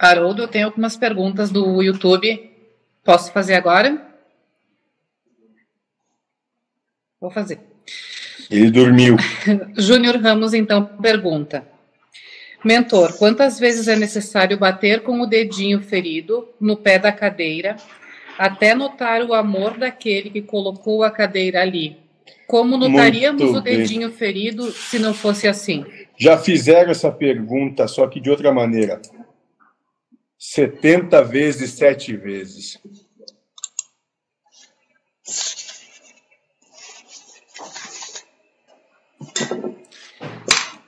Haroldo, eu tenho algumas perguntas do YouTube. Posso fazer agora? Vou fazer. Ele dormiu. Júnior Ramos, então, pergunta. Mentor, quantas vezes é necessário bater com o dedinho ferido no pé da cadeira até notar o amor daquele que colocou a cadeira ali? Como notaríamos o dedinho ferido se não fosse assim? Já fizeram essa pergunta, só que de outra maneira. 70 vezes, 7 vezes.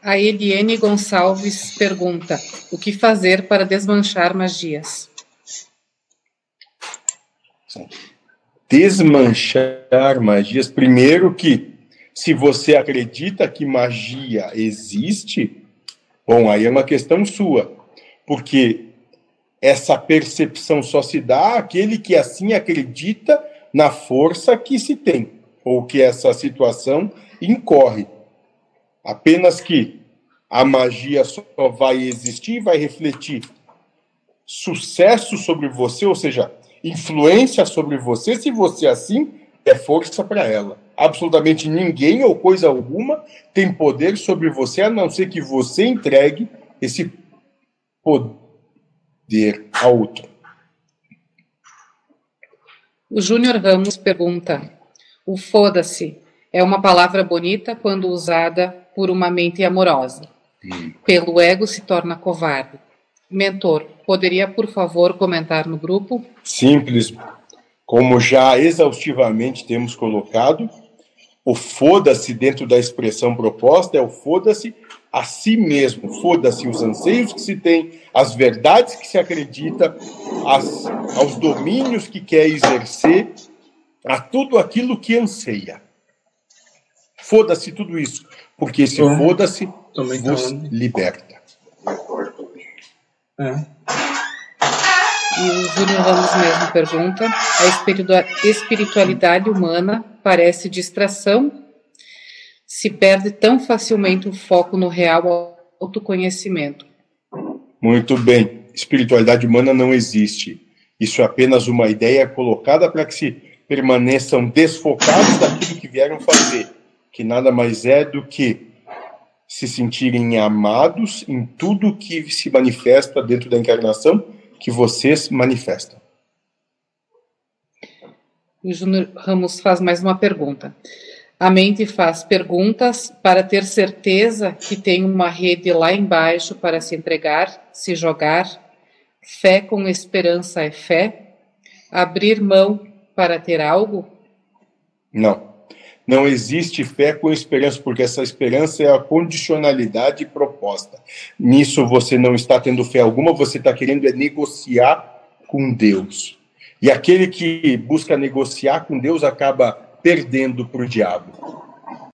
A Eliane Gonçalves pergunta: o que fazer para desmanchar magias? Desmanchar magias. Primeiro que, se você acredita que magia existe, bom, aí é uma questão sua, porque essa percepção só se dá àquele que assim acredita na força que se tem, ou que essa situação incorre. Apenas que a magia só vai existir, vai refletir sucesso sobre você, ou seja, influência sobre você, se você assim é força para ela. Absolutamente ninguém ou coisa alguma tem poder sobre você, a não ser que você entregue esse poder a outro. O Júnior Ramos pergunta: o foda-se é uma palavra bonita quando usada por uma mente amorosa. Hum. Pelo ego se torna covarde. Mentor, poderia, por favor, comentar no grupo? Simples. Como já exaustivamente temos colocado, o foda-se dentro da expressão proposta é o foda-se a si mesmo, foda-se os anseios que se tem, as verdades que se acredita, as, aos domínios que quer exercer, a tudo aquilo que anseia. Foda-se tudo isso, porque esse foda-se vos liberta. É. E o Júnior Ramos mesmo pergunta: a espiritualidade humana parece distração? Se perde tão facilmente o foco no real autoconhecimento? Muito bem. Espiritualidade humana não existe. Isso é apenas uma ideia colocada para que se permaneçam desfocados daquilo que vieram fazer que nada mais é do que se sentirem amados em tudo que se manifesta dentro da encarnação que vocês manifestam. O Júnior Ramos faz mais uma pergunta. A mente faz perguntas para ter certeza que tem uma rede lá embaixo para se entregar, se jogar. Fé com esperança é fé? Abrir mão para ter algo? Não. Não existe fé com esperança, porque essa esperança é a condicionalidade proposta. Nisso você não está tendo fé alguma, você está querendo é negociar com Deus. E aquele que busca negociar com Deus acaba perdendo para o diabo.